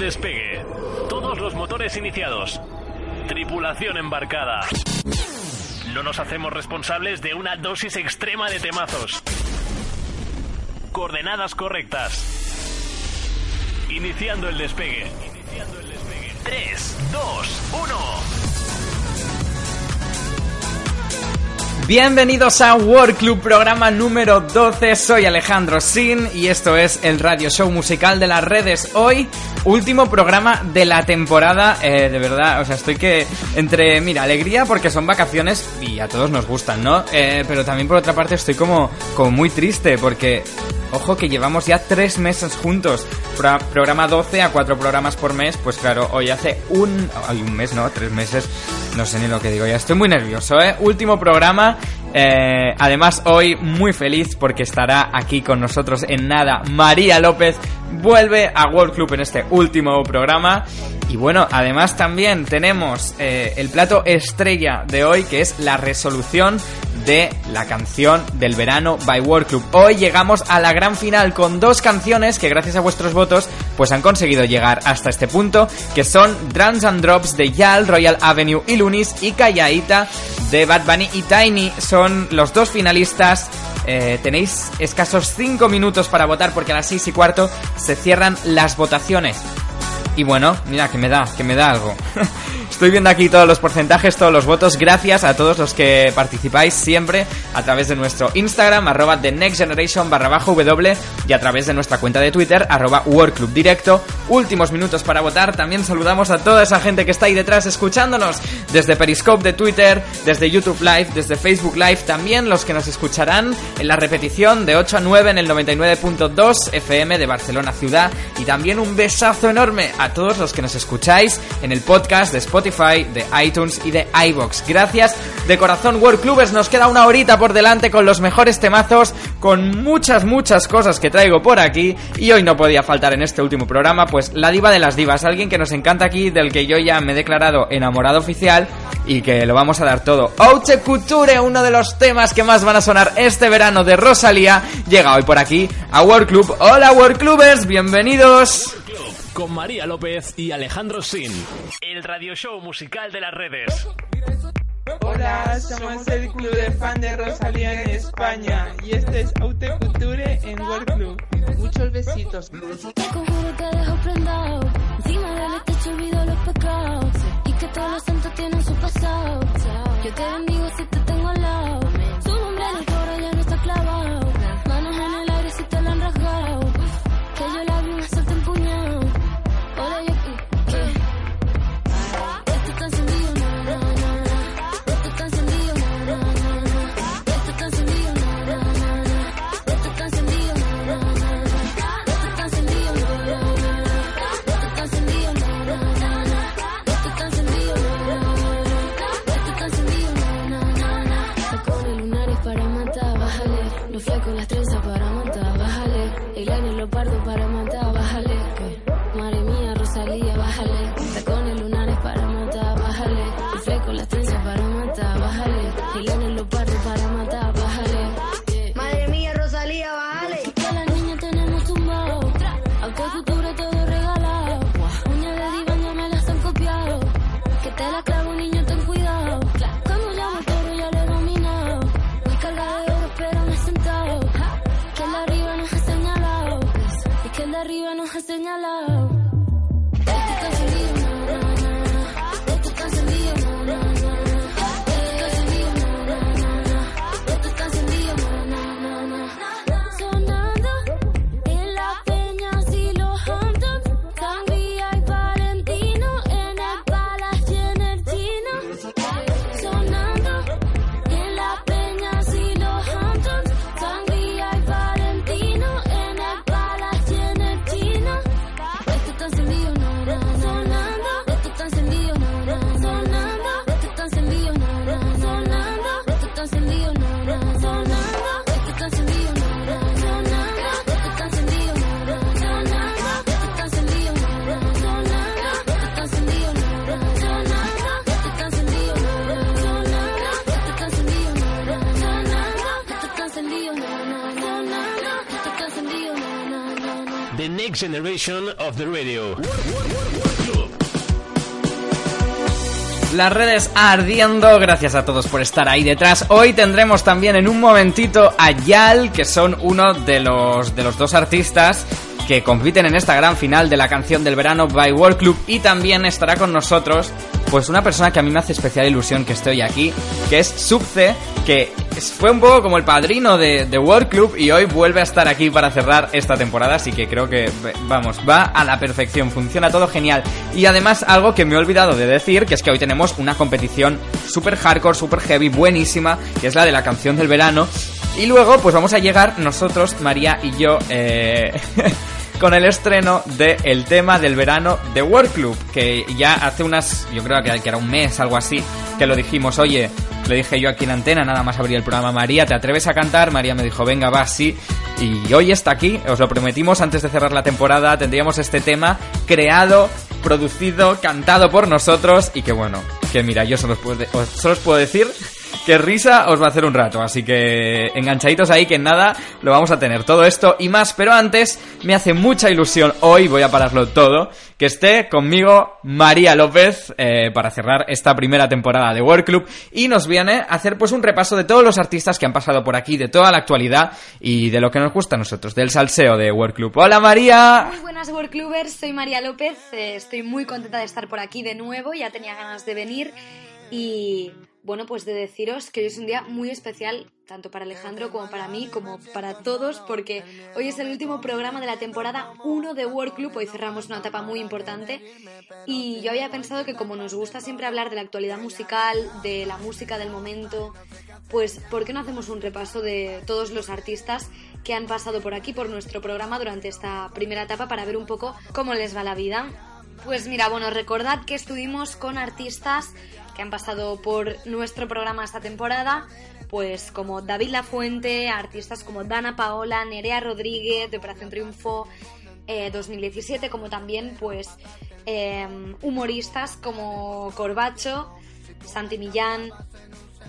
Despegue. Todos los motores iniciados. Tripulación embarcada. No nos hacemos responsables de una dosis extrema de temazos. Coordenadas correctas. Iniciando el despegue. Iniciando el despegue. 3, 2, 1. Bienvenidos a World Club, programa número 12. Soy Alejandro Sin y esto es el radio show musical de las redes. Hoy, último programa de la temporada. Eh, de verdad, o sea, estoy que entre, mira, alegría porque son vacaciones y a todos nos gustan, ¿no? Eh, pero también por otra parte estoy como, como muy triste porque Ojo que llevamos ya tres meses juntos. Pro- programa 12 a cuatro programas por mes. Pues claro, hoy hace un... Ay, un mes, ¿no? Tres meses. No sé ni lo que digo. Ya estoy muy nervioso, ¿eh? Último programa. Eh, además, hoy muy feliz porque estará aquí con nosotros en nada María López. Vuelve a World Club en este último programa. Y bueno, además también tenemos eh, el plato estrella de hoy, que es la resolución de la canción del verano by World Club. Hoy llegamos a la gran final con dos canciones que gracias a vuestros votos pues han conseguido llegar hasta este punto, que son Drums and Drops de Yal, Royal Avenue y Lunis y Callaita de Bad Bunny y Tiny. Son los dos finalistas. Eh, tenéis escasos 5 minutos para votar porque a las 6 y cuarto se cierran las votaciones. Y bueno, mira, que me da, que me da algo. Estoy viendo aquí todos los porcentajes, todos los votos. Gracias a todos los que participáis siempre a través de nuestro Instagram, arroba The Next barra bajo W y a través de nuestra cuenta de Twitter, arroba World Club Directo. Últimos minutos para votar. También saludamos a toda esa gente que está ahí detrás escuchándonos desde Periscope de Twitter, desde YouTube Live, desde Facebook Live. También los que nos escucharán en la repetición de 8 a 9 en el 99.2 FM de Barcelona Ciudad. Y también un besazo enorme a todos los que nos escucháis en el podcast de Spotify, de iTunes y de iBox. Gracias de corazón, World Clubers. Nos queda una horita por delante con los mejores temazos, con muchas, muchas cosas que traigo por aquí. Y hoy no podía faltar en este último programa, pues la diva de las divas, alguien que nos encanta aquí, del que yo ya me he declarado enamorado oficial y que lo vamos a dar todo. Haute Couture, uno de los temas que más van a sonar este verano de Rosalía, llega hoy por aquí a World Club. Hola World Clubers, bienvenidos. Club con María López y Alejandro Sin. El radio show musical de las redes. Hola, somos el club de fan de Rosalía en España y este es Haute Couture en World Club. Muchos besitos. Te conjuro te dejo prendado. Encima del techo olvido los pecados. Y que todos los santos tienen su pasado. Yo te bendigo si te Of the Radio. Las redes ardiendo, gracias a todos por estar ahí detrás. Hoy tendremos también en un momentito a Yal, que son uno de los, de los dos artistas que compiten en esta gran final de la canción del verano by World Club y también estará con nosotros pues una persona que a mí me hace especial ilusión que esté hoy aquí, que es Subce, que fue un poco como el padrino de, de, World Club y hoy vuelve a estar aquí para cerrar esta temporada, así que creo que, vamos, va a la perfección, funciona todo genial. Y además algo que me he olvidado de decir, que es que hoy tenemos una competición super hardcore, super heavy, buenísima, que es la de la canción del verano. Y luego, pues vamos a llegar nosotros, María y yo, eh... con el estreno del el tema del verano de World Club, que ya hace unas, yo creo que era un mes, algo así, que lo dijimos, oye, le dije yo aquí en antena, nada más abrí el programa, María, ¿te atreves a cantar? María me dijo, venga, va, sí. Y hoy está aquí, os lo prometimos antes de cerrar la temporada, tendríamos este tema creado, producido, cantado por nosotros y que bueno, que mira, yo solo os solo os puedo decir que risa os va a hacer un rato. Así que enganchaditos ahí que en nada lo vamos a tener todo esto y más. Pero antes me hace mucha ilusión hoy, voy a pararlo todo, que esté conmigo María López eh, para cerrar esta primera temporada de World Club y nos viene a hacer pues un repaso de todos los artistas que han pasado por aquí, de toda la actualidad y de lo que nos gusta a nosotros, del salseo de World Club. Hola María. Muy buenas World Clubers, soy María López, eh, estoy muy contenta de estar por aquí de nuevo, ya tenía ganas de venir y bueno, pues de deciros que hoy es un día muy especial, tanto para Alejandro como para mí, como para todos, porque hoy es el último programa de la temporada 1 de World Club, hoy cerramos una etapa muy importante y yo había pensado que como nos gusta siempre hablar de la actualidad musical, de la música del momento, pues ¿por qué no hacemos un repaso de todos los artistas que han pasado por aquí, por nuestro programa durante esta primera etapa para ver un poco cómo les va la vida? Pues mira, bueno, recordad que estuvimos con artistas que han pasado por nuestro programa esta temporada, pues como David Lafuente, artistas como Dana Paola, Nerea Rodríguez de Operación Triunfo 2017, eh, como también pues em, humoristas como Corbacho, Santi Millán,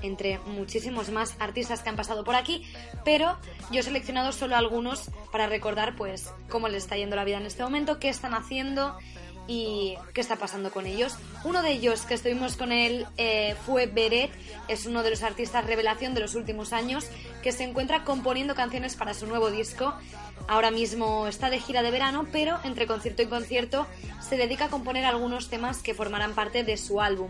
entre muchísimos más artistas que han pasado por aquí, pero yo he seleccionado solo algunos para recordar pues cómo les está yendo la vida en este momento, qué están haciendo y qué está pasando con ellos. Uno de ellos que estuvimos con él eh, fue Beret, es uno de los artistas revelación de los últimos años que se encuentra componiendo canciones para su nuevo disco. Ahora mismo está de gira de verano, pero entre concierto y concierto se dedica a componer algunos temas que formarán parte de su álbum.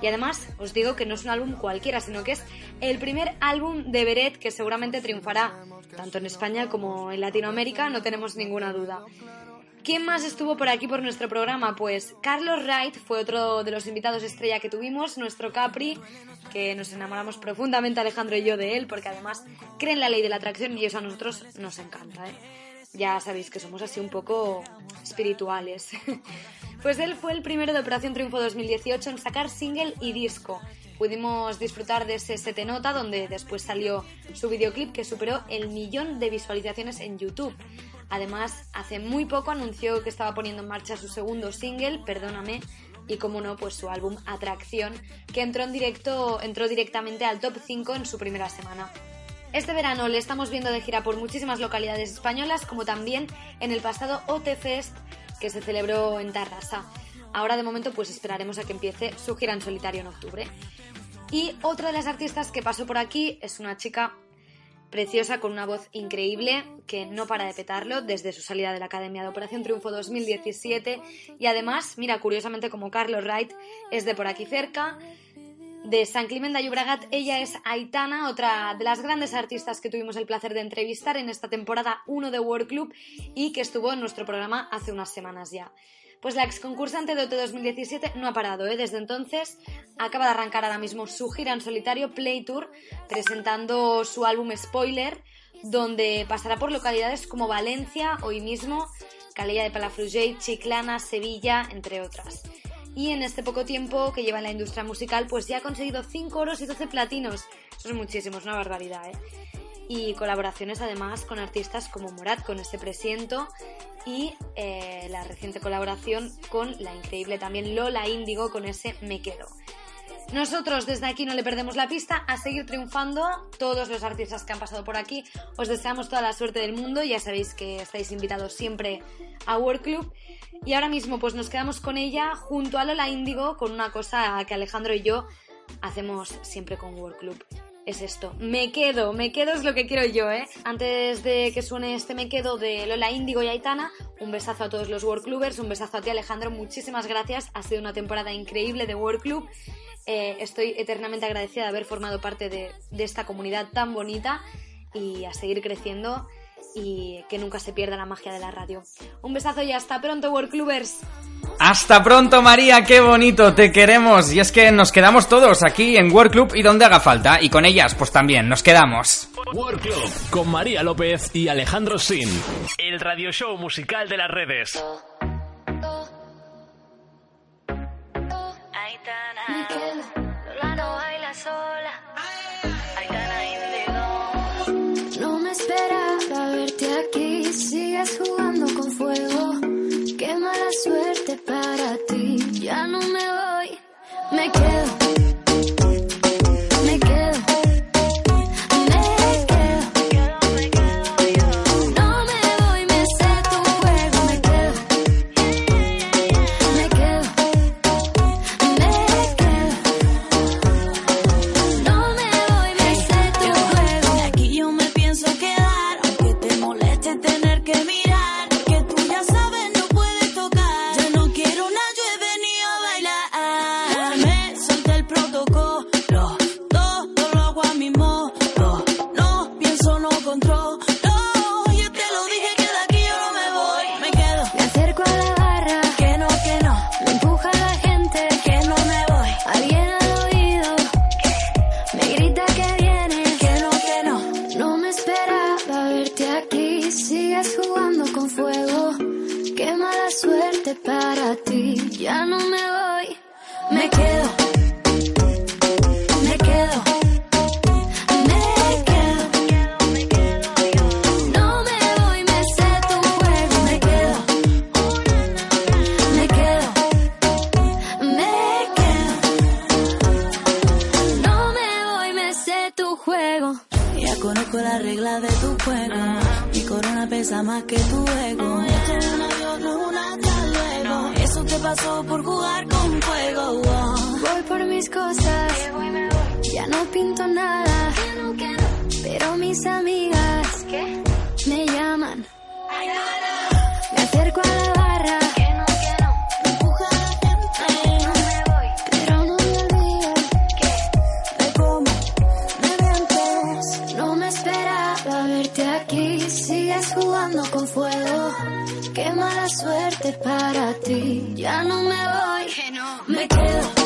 Y además os digo que no es un álbum cualquiera, sino que es el primer álbum de Beret que seguramente triunfará tanto en España como en Latinoamérica, no tenemos ninguna duda. ¿Quién más estuvo por aquí por nuestro programa? Pues Carlos Wright fue otro de los invitados estrella que tuvimos, nuestro Capri, que nos enamoramos profundamente Alejandro y yo de él, porque además creen la ley de la atracción y eso a nosotros nos encanta. ¿eh? Ya sabéis que somos así un poco espirituales. pues él fue el primero de Operación Triunfo 2018 en sacar single y disco. Pudimos disfrutar de ese Sete Nota, donde después salió su videoclip que superó el millón de visualizaciones en YouTube. Además, hace muy poco anunció que estaba poniendo en marcha su segundo single, Perdóname, y como no, pues su álbum Atracción, que entró en directo, entró directamente al top 5 en su primera semana. Este verano le estamos viendo de gira por muchísimas localidades españolas, como también en el pasado OT Fest que se celebró en Tarrasa. Ahora de momento pues esperaremos a que empiece su gira en solitario en octubre. Y otra de las artistas que pasó por aquí es una chica preciosa con una voz increíble que no para de petarlo desde su salida de la Academia de Operación Triunfo 2017 y además, mira, curiosamente como Carlos Wright es de por aquí cerca, de San Clemente de Llobregat, ella es Aitana, otra de las grandes artistas que tuvimos el placer de entrevistar en esta temporada 1 de World Club y que estuvo en nuestro programa hace unas semanas ya. Pues la ex concursante de OT 2017 no ha parado, ¿eh? Desde entonces acaba de arrancar ahora mismo su gira en solitario Play Tour, presentando su álbum Spoiler, donde pasará por localidades como Valencia, hoy mismo, Calella de Palafrugell, Chiclana, Sevilla, entre otras. Y en este poco tiempo que lleva en la industria musical, pues ya ha conseguido 5 oros y 12 platinos. Eso es muchísimo, es una barbaridad, ¿eh? Y colaboraciones además con artistas como Morat con este presiento y eh, la reciente colaboración con la increíble también Lola Índigo con ese Me Quedo. Nosotros desde aquí no le perdemos la pista a seguir triunfando. Todos los artistas que han pasado por aquí, os deseamos toda la suerte del mundo. Ya sabéis que estáis invitados siempre a World Club. Y ahora mismo pues nos quedamos con ella junto a Lola Índigo con una cosa que Alejandro y yo hacemos siempre con World Club. Es esto, me quedo, me quedo es lo que quiero yo, ¿eh? Antes de que suene este me quedo de Lola Índigo y Aitana, un besazo a todos los World Clubers, un besazo a ti Alejandro, muchísimas gracias, ha sido una temporada increíble de World Club, eh, estoy eternamente agradecida de haber formado parte de, de esta comunidad tan bonita y a seguir creciendo y que nunca se pierda la magia de la radio. Un besazo y hasta pronto, World Clubers. Hasta pronto, María, qué bonito, te queremos. Y es que nos quedamos todos aquí en World Club y donde haga falta. Y con ellas, pues también, nos quedamos. World Club con María López y Alejandro Sin. El radio show musical de las redes. Me quedo, Lola no baila sola. Me quedo. Me quedo,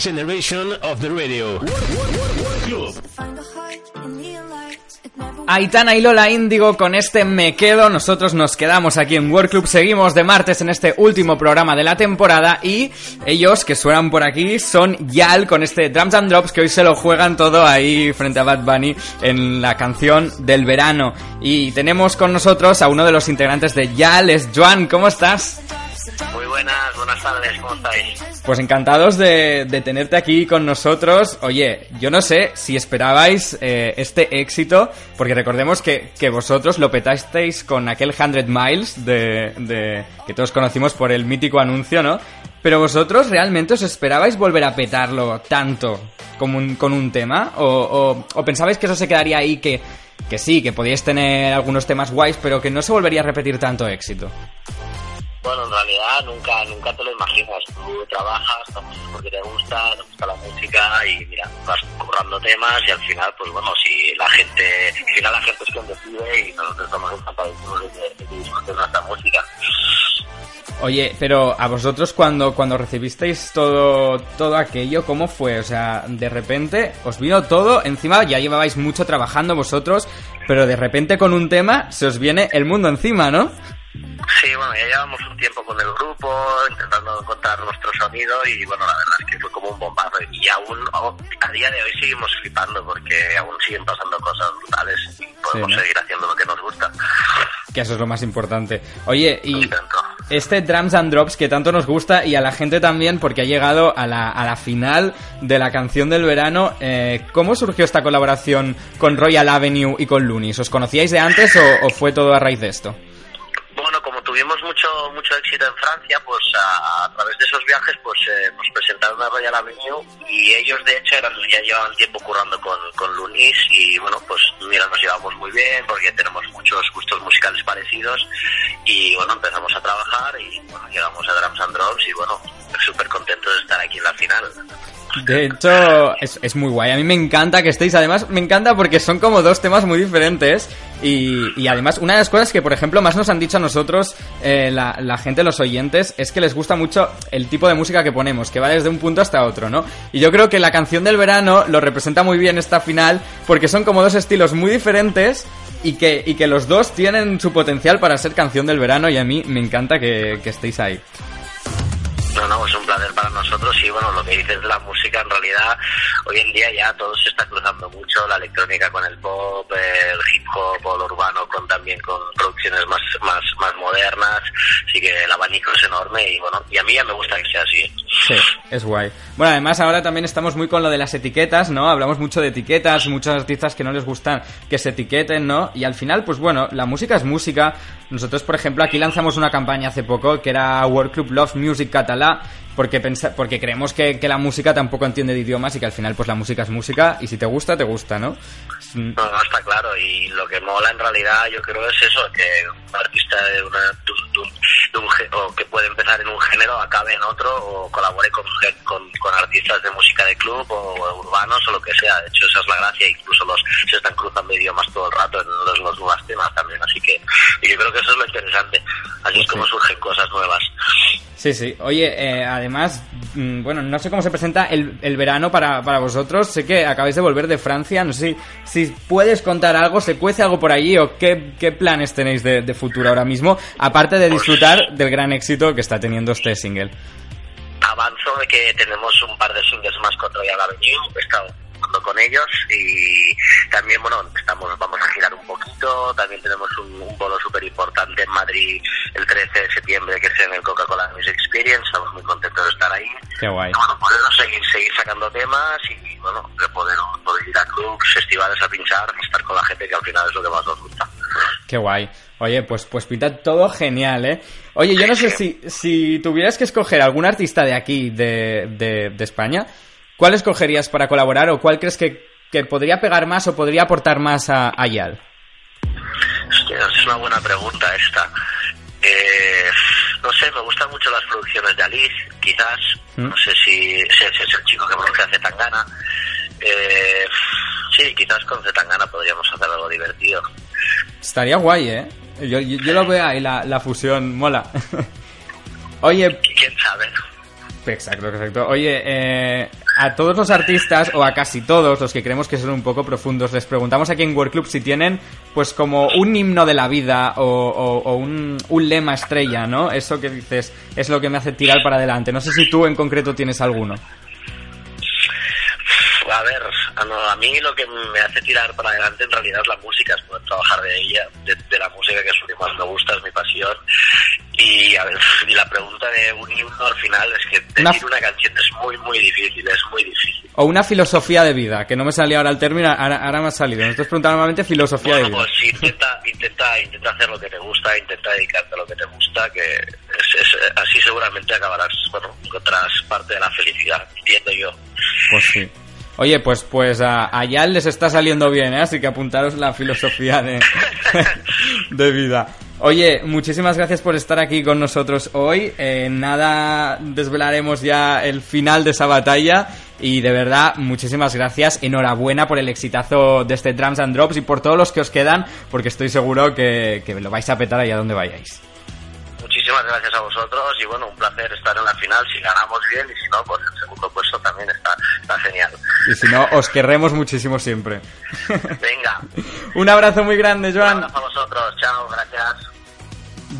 generation of the radio. Aitana y Lola Índigo con este Me Quedo. Nosotros nos quedamos aquí en World Club. Seguimos de martes en este último programa de la temporada. Y ellos que suenan por aquí son Yal con este Drums and Drops que hoy se lo juegan todo ahí frente a Bad Bunny en la canción del verano. Y tenemos con nosotros a uno de los integrantes de Yal, es Joan. ¿Cómo estás? Muy buenas, buenas tardes, ¿cómo estáis? Pues encantados de, de tenerte aquí con nosotros. Oye, yo no sé si esperabais eh, este éxito, porque recordemos que, que vosotros lo petasteis con aquel 100 Miles de, de- que todos conocimos por el mítico anuncio, ¿no? Pero vosotros realmente os esperabais volver a petarlo tanto como con un tema, o, o- o pensabais que eso se quedaría ahí, que, que sí, que podíais tener algunos temas guays, pero que no se volvería a repetir tanto éxito. Bueno, en realidad nunca nunca te lo imaginas. Tú trabajas, porque te gusta, te gusta la música y mira, vas currando temas y al final, pues bueno, si la gente, al final la gente es quien decide y nosotros estamos encantados de que disfruten nuestra música. Oye, pero a vosotros cuando, cuando recibisteis todo, todo aquello, ¿cómo fue? O sea, de repente os vino todo, encima ya llevabais mucho trabajando vosotros, pero de repente con un tema se os viene el mundo encima, ¿no? Sí, bueno, ya llevamos un tiempo con el grupo, intentando encontrar nuestro sonido y bueno, la verdad es que fue como un bombazo y aún a día de hoy seguimos flipando porque aún siguen pasando cosas brutales y podemos Sí, ¿no? seguir haciendo lo que nos gusta. Que eso es lo más importante. Oye, y este Drums and Drops que tanto nos gusta y a la gente también porque ha llegado a la, a la final de la canción del verano. eh, ¿Cómo surgió esta colaboración con Royal Avenue y con Lunis? ¿Os conocíais de antes o, o fue todo a raíz de esto? Tuvimos mucho mucho éxito en Francia, pues a, a través de esos viajes pues eh, nos presentaron a Royal Avenue y ellos de hecho eran, ya llevaban tiempo currando con, con Lunis y bueno, pues mira, nos llevamos muy bien porque tenemos muchos gustos musicales parecidos y bueno, empezamos a trabajar y bueno, llegamos a Drums and Drops y bueno, súper contentos de estar aquí en la final. De hecho, es, es muy guay. A mí me encanta que estéis. Además, me encanta porque son como dos temas muy diferentes. Y, además, una de las cosas que, por ejemplo, más nos han dicho a nosotros, eh, la, gente, los oyentes, es que les gusta mucho el tipo de música que ponemos, que va desde un punto hasta otro, ¿no? Y yo creo que la canción del verano lo representa muy bien esta final, porque son como dos estilos muy diferentes. Y que, y que los dos tienen su potencial para ser canción del verano y a mí me encanta que estéis ahí. No, no, es un placer para nosotros y bueno, lo que dices de la música, en realidad hoy en día ya todo se está cruzando mucho, la electrónica con el pop, el hip hop o lo urbano con también con producciones más, más, más modernas, así que el abanico es enorme y bueno, y a mí ya me gusta que sea así. Sí, es guay. Bueno, además ahora también estamos muy con lo de las etiquetas, ¿no? Hablamos mucho de etiquetas, muchos artistas que no les gustan que se etiqueten, ¿no? Y al final, pues bueno, la música es música. Nosotros, por ejemplo, aquí lanzamos una campaña hace poco que era World Club Loves Music Catalá, porque porque creemos que, que la música tampoco entiende de idiomas y que al final, pues la música es música y si te gusta, te gusta, ¿no? Un- No, no, está claro. Y lo que mola en realidad, yo creo, es eso: que un artista de, una, de un- de un- o que puede empezar en un género, acabe en otro, o colabore con, con, artistas de música de club o, urbanos o lo que sea. De hecho, esa es la gracia. Incluso los se están cruzando idiomas todo el rato en los, los nuevos temas también. Así que y yo creo que eso es lo interesante. Así es como surgen cosas nuevas. Sí, sí. Oye, eh, además, mm, bueno, no sé cómo se presenta el, el verano para, para vosotros. Sé que acabáis de volver de Francia. No sé si, si puedes contar algo, se cuece algo por allí o qué, qué planes tenéis de, de futuro ahora mismo, aparte de disfrutar del gran éxito que está teniendo este single. avanzo de que tenemos un par de singles más con Royal Avenue, estado trabajando con ellos y también, bueno, estamos, vamos a girar un poquito, también tenemos un, un bolo súper importante en Madrid el 13 de septiembre que es en el Coca-Cola Music Experience, estamos muy contentos de estar ahí. Qué guay. Y bueno, poder seguir, seguir sacando temas y, bueno, de poder, poder ir a clubs, festivales a pinchar, estar con la gente que al final es lo que más nos gusta. Qué guay. Oye, pues, pues pinta todo genial, ¿eh? Oye, yo no sé si, si tuvieras que escoger algún artista de aquí, de, de, de España, ¿cuál escogerías para colaborar o cuál crees que, que podría pegar más o podría aportar más a, a Yal? Es una buena pregunta esta. Eh, no sé, me gustan mucho las producciones de Alice, quizás. ¿Mm? No sé si ese es el chico que produce Zetangana. Eh, sí, quizás con Zetangana podríamos hacer algo divertido. Estaría guay, ¿eh? Yo, yo, yo lo veo ahí, la, la fusión, mola. Oye, ¿Quién sabe? Exacto, exacto. Oye, eh, a todos los artistas, o a casi todos los que creemos que son un poco profundos, les preguntamos aquí en World Club si tienen, pues, como un himno de la vida o, o- o un, un lema estrella, ¿no? Eso que dices es lo que me hace tirar para adelante. No sé si tú en concreto tienes alguno. A ver, a, no, a mí lo que me hace tirar para adelante en realidad es la música, es poder trabajar de ella, de, de la música que es lo que más me gusta, es mi pasión. Y a ver, y la pregunta de un himno al final es que Una- decir una canción es muy, muy difícil, es muy difícil. O una filosofía de vida, que no me salía ahora el término, ahora, ahora me ha salido. Nosotros preguntamos normalmente filosofía de Bueno, vida. pues intenta, intenta, intenta hacer lo que te gusta, intenta dedicarte a lo que te gusta, que es, es- así seguramente acabarás, bueno, encontrarás parte de la felicidad, entiendo yo. Pues sí. Oye, pues pues a, a Yal les está saliendo bien, ¿eh? Así que apuntaros la filosofía de, de vida. Oye, muchísimas gracias por estar aquí con nosotros hoy. Eh, nada, desvelaremos ya el final de esa batalla. Y de verdad, muchísimas gracias. Enhorabuena por el exitazo de este Drums and Drops y por todos los que os quedan, porque estoy seguro que, que lo vais a petar allá donde vayáis. Muchísimas gracias a vosotros y bueno, un placer estar en la final. Si ganamos bien y si no, pues el segundo puesto también está, está genial. Y si no, os querremos muchísimo siempre. Venga, Un abrazo muy grande, un Joan. abrazo a vosotros. Chao, gracias.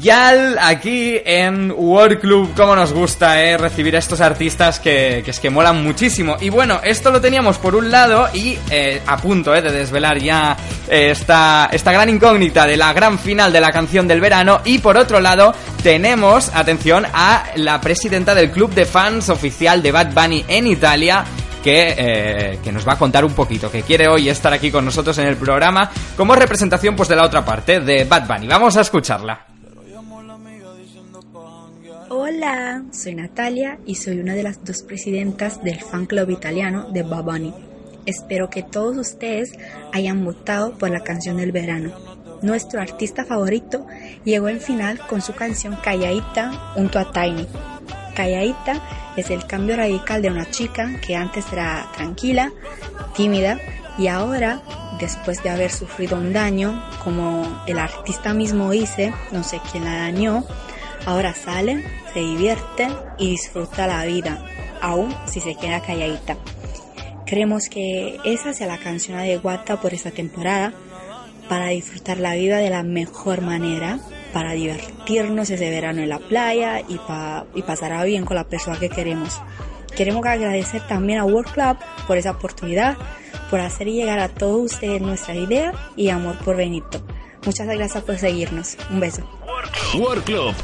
Yal, aquí en World Club, como nos gusta eh, recibir a estos artistas que, que es que molan muchísimo. Y bueno, esto lo teníamos por un lado y eh, a punto eh, de desvelar ya eh, esta, esta gran incógnita de la gran final de la canción del verano. Y por otro lado, tenemos, atención, a la presidenta del club de fans oficial de Bad Bunny en Italia, que, eh, que nos va a contar un poquito, que quiere hoy estar aquí con nosotros en el programa como representación pues de la otra parte, de Bad Bunny. Vamos a escucharla. Hola, soy Natalia y soy una de las dos presidentas del fan club italiano de Bad Bunny. Espero que todos ustedes hayan votado por la canción del verano. Nuestro artista favorito llegó en final con su canción Calladita junto a Tiny. Calladita es el cambio radical de una chica que antes era tranquila, tímida y ahora, después de haber sufrido un daño, como el artista mismo dice, no sé quién la dañó, ahora sale, se divierte y disfruta la vida, aún si se queda calladita. Creemos que esa sea la canción adecuada por esta temporada para disfrutar la vida de la mejor manera, para divertirnos ese verano en la playa y, pa- y pasará bien con la persona que queremos. Queremos agradecer también a World Club por esa oportunidad, por hacer llegar a todos ustedes nuestra idea y amor por Benito. Muchas gracias por seguirnos. Un beso. World Club,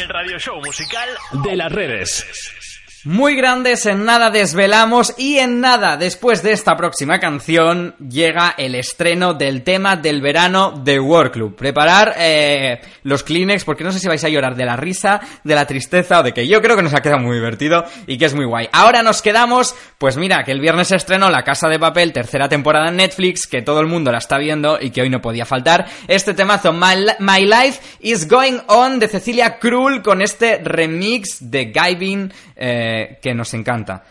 el radio show musical de las redes. Muy grandes, en nada desvelamos y en nada después de esta próxima canción llega el estreno del tema del verano de World Club. Preparar eh, los Kleenex porque no sé si vais a llorar de la risa, de la tristeza o de que yo creo que nos ha quedado muy divertido y que es muy guay. Ahora nos quedamos, pues mira, que el viernes estrenó La Casa de Papel, tercera temporada en Netflix, que todo el mundo la está viendo y que hoy no podía faltar. Este temazo, My, My Life is Going On de Cecilia Krull con este remix de Gavin eh, que nos encanta.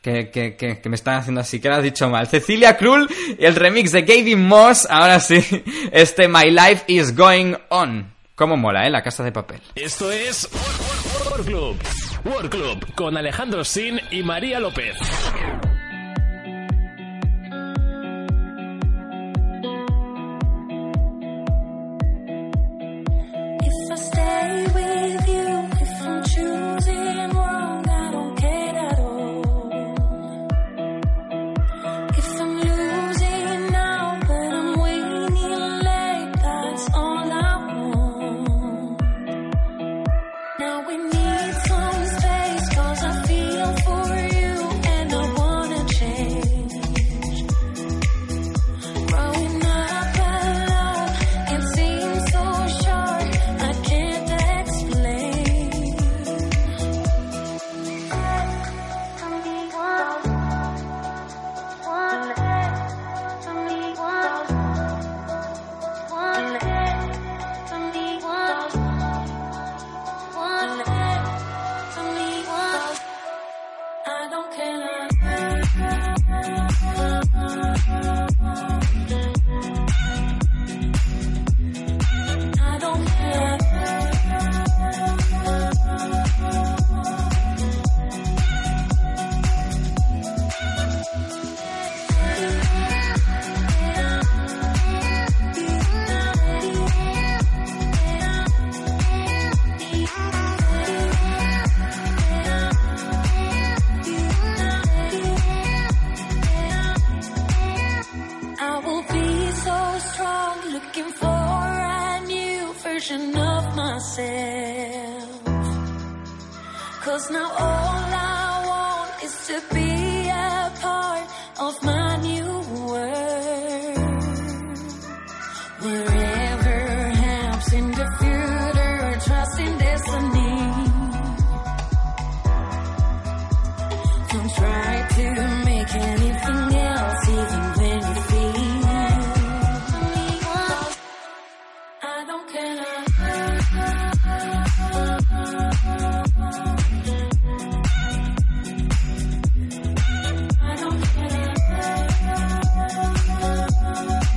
Que, que, que, me están haciendo así, que lo has dicho mal. Cecilia Krull, el remix de Gavin Moss, ahora sí, este My Life is Going On. Cómo mola, ¿eh? La casa de papel. Esto es World Club. Club con Alejandro Sin y María López.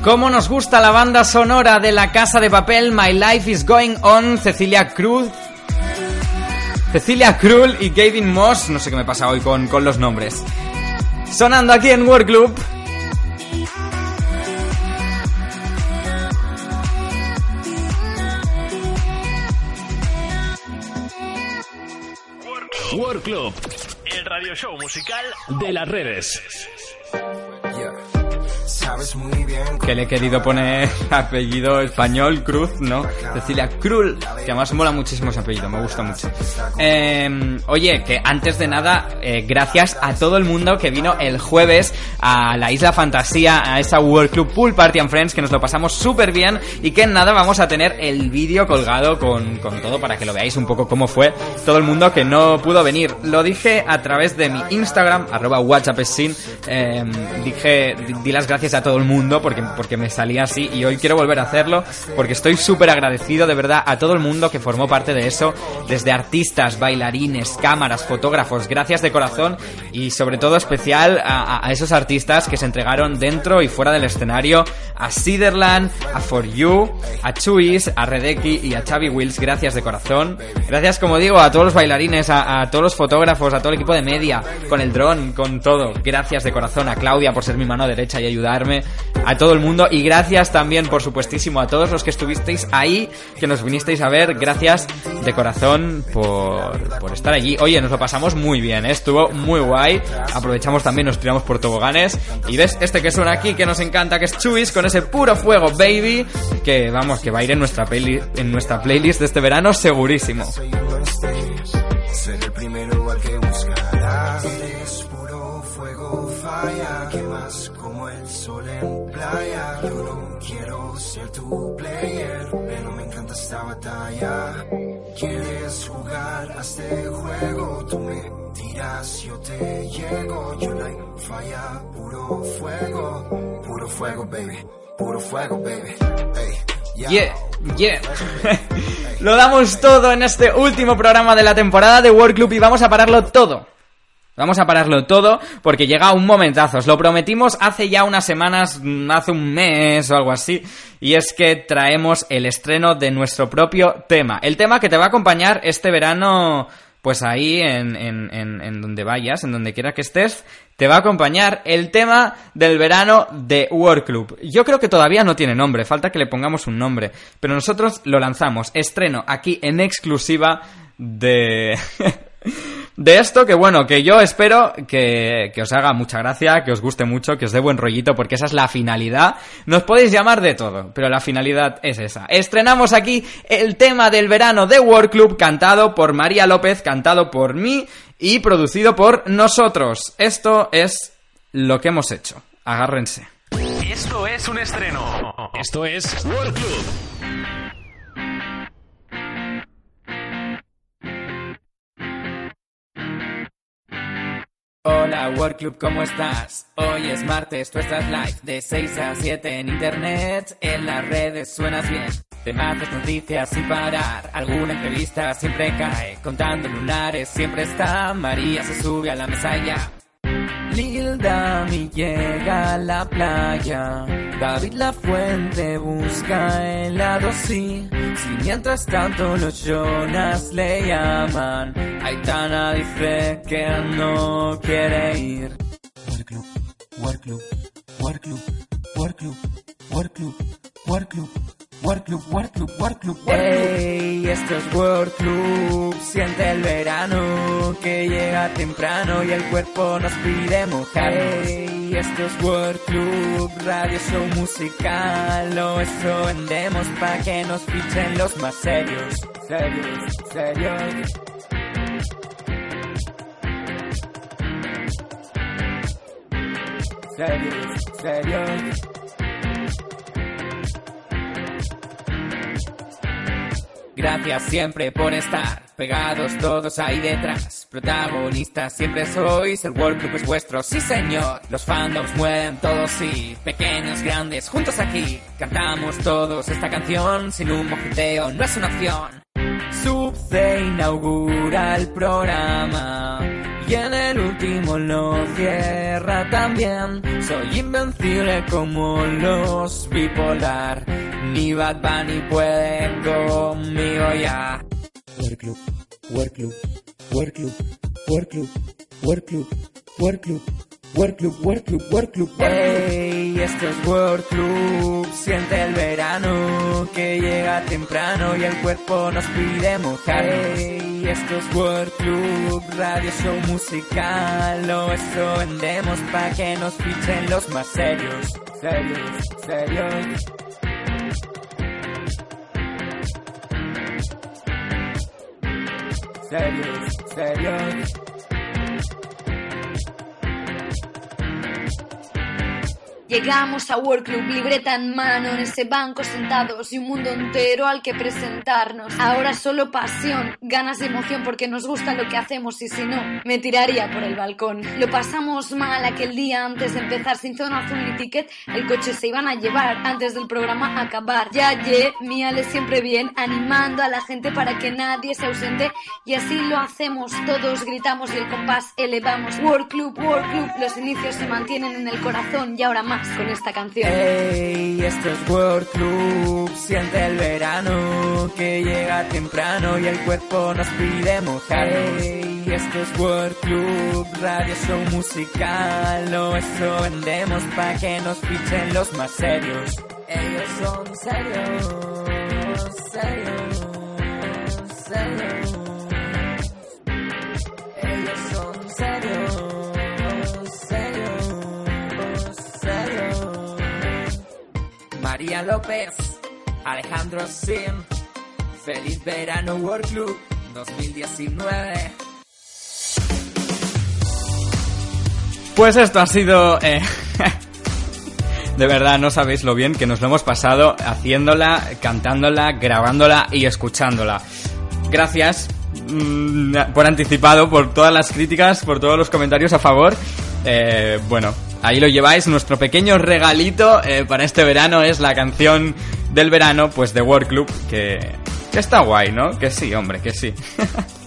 ¿Cómo nos gusta la banda sonora de La Casa de Papel? My Life is Going On, Cecilia Cruz. Cecilia Krull y Gavin Moss. No sé qué me pasa hoy con, con los nombres. Sonando aquí en. World Club, el radio show musical de las redes. Que le he querido poner apellido español, Cruz, ¿no? Cecilia Krull, que además mola muchísimo ese apellido, me gusta mucho. Eh, oye, que antes de nada, eh, gracias a todo el mundo que vino el jueves a la Isla Fantasía, a esa World Club Pool Party and Friends, que nos lo pasamos súper bien y que en nada vamos a tener el vídeo colgado con, con todo para que lo veáis un poco cómo fue todo el mundo que no pudo venir. Lo dije a través de mi Instagram, arroba WhatsAppsin, eh, dije, di, di las gracias a todo el mundo porque, porque me salía así y hoy quiero volver a hacerlo porque estoy súper agradecido de verdad a todo el mundo que formó parte de eso, desde artistas, bailarines, cámaras, fotógrafos, gracias de corazón y sobre todo especial a, a esos artistas que se entregaron dentro y fuera del escenario, a Siderland, a For You, a Chuis, a Redeki y a Xavi Wills, gracias de corazón. Gracias, como digo, a todos los bailarines, a, a todos los fotógrafos, a todo el equipo de media, con el dron, con todo. Gracias de corazón a Claudia por ser mi mano derecha y ayudarme, a todo el mundo y gracias también, por supuestísimo, a todos los que estuvisteis ahí, que nos vinisteis a ver. Gracias de corazón por, por estar allí. Oye, nos lo pasamos muy bien, ¿eh? estuvo muy guay. Aprovechamos también, nos tiramos por toboganes. Y ves este que suena aquí, que nos encanta, que es Chuis, con ese puro fuego, baby. Que vamos, que va a ir en nuestra, peli en nuestra playlist de este verano, segurísimo. Esta batalla. Quieres jugar a este juego, tú me tiras, yo te llego. You like falla, puro fuego, puro fuego, baby. Puro fuego, baby. Hey. Yeah, yeah. Lo damos todo en este último programa de la temporada de World Club y vamos a pararlo todo. Vamos a pararlo todo porque llega un momentazo. Os lo prometimos hace ya unas semanas, mm, hace un mes o algo así. Y es que traemos el estreno de nuestro propio tema. El tema que te va a acompañar este verano, pues ahí en, en, en, donde vayas, en donde quiera que estés, te va a acompañar el tema del verano de World Club. Yo creo que todavía no tiene nombre, falta que le pongamos un nombre. Pero nosotros lo lanzamos. Estreno aquí en exclusiva de... De esto que bueno, que yo espero que, que, os haga mucha gracia, que os guste mucho, que os dé buen rollito, porque esa es la finalidad. Nos podéis llamar de todo, pero la finalidad es esa. Estrenamos aquí el tema del verano de World Club, cantado por María López, cantado por mí y producido por nosotros. Esto es lo que hemos hecho. Agárrense. Esto es un estreno. Esto es World Club. Hola Club, ¿cómo estás? Hoy es martes, tú estás live de 6 a 7 en internet, en las redes suenas bien. Te haces noticias sin parar, alguna entrevista siempre cae, contando lunares siempre está, María se sube a la mesa ya. Lil Dami llega a la playa, David La Fuente busca helado sí, si mientras tanto los Jonas le llaman, Aitana dice que no quiere ir. World Club, World Club, World Club, World Club, World Club, World Club. World Club, World Club, World Club, World Club. Hey, esto es World Club, siente el verano que llega temprano y el cuerpo nos pide mojarnos. Hey, esto es World Club, radio show musical, lo eso vendemos pa' que nos fichen los más serios, serios, serios. Serios, serios. Gracias siempre por estar pegados todos ahí detrás. Protagonistas siempre sois, el World Club es vuestro, sí señor. Los fandoms mueven todos, sí, pequeños, grandes, juntos aquí. Cantamos todos esta canción, sin un mojiteo no es una opción. Subce inaugura el programa Y en el último lo cierra también. Soy invencible como los bipolar. Ni Bad Bunny pueden conmigo ya. Work Club, Work Club, Work Club, Work Club, Work Club, Work Club, Work Club, Work Club, Work Club, Hey, esto es World Club, siente el verano que llega temprano y el cuerpo nos pide mojar. Hey, esto es World Club, radio show musical, o eso vendemos pa' que nos fichen los más serios, serios, serios. Serios, serios. Llegamos a World Club, libreta en mano, en ese banco sentados y un mundo entero al que presentarnos. Ahora solo pasión, ganas de emoción porque nos gusta lo que hacemos y si no, me tiraría por el balcón. Lo pasamos mal aquel día antes de empezar, sin zona azul ni ticket, el coche se iban a llevar antes del programa acabar. Ya, ye, Miale siempre bien, animando a la gente para que nadie se ausente y así lo hacemos, todos gritamos y el compás elevamos. World Club, World Club, los inicios se mantienen en el corazón y ahora más con esta canción. Hey, esto es World Club, siente el verano que llega temprano y el cuerpo nos pide mojar. Hey, esto es World Club, radio show musical, o eso vendemos pa' que nos fichen los más serios. Ellos son serios, serios, serios. Ellos son serios, María López, Alejandro Sim, feliz verano World Club 2019. Pues esto ha sido... eh, De verdad, no sabéis lo bien que nos lo hemos pasado haciéndola, cantándola, grabándola y escuchándola. Gracias mm, por anticipado, por todas las críticas, por todos los comentarios a favor. Eh, bueno, ahí lo lleváis. Nuestro pequeño regalito eh, para este verano es la canción del verano, pues de World Club, que, que está guay, ¿no? Que sí, hombre, que sí.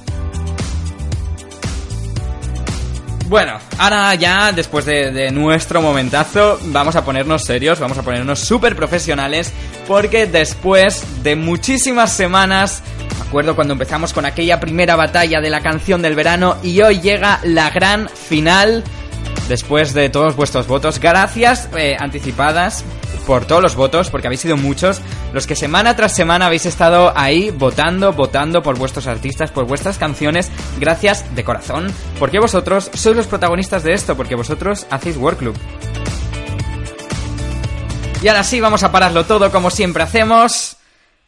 Bueno, ahora ya, después de, de nuestro momentazo, vamos a ponernos serios, vamos a ponernos súper profesionales, porque después de muchísimas semanas, me acuerdo cuando empezamos con aquella primera batalla de la canción del verano, y hoy llega la gran final, después de todos vuestros votos. Gracias eh, anticipadas por todos los votos, porque habéis sido muchos, los que semana tras semana habéis estado ahí votando, votando por vuestros artistas, por vuestras canciones. Gracias de corazón, porque vosotros sois los protagonistas de esto, porque vosotros hacéis Work Club. Y ahora sí, vamos a pararlo todo como siempre hacemos,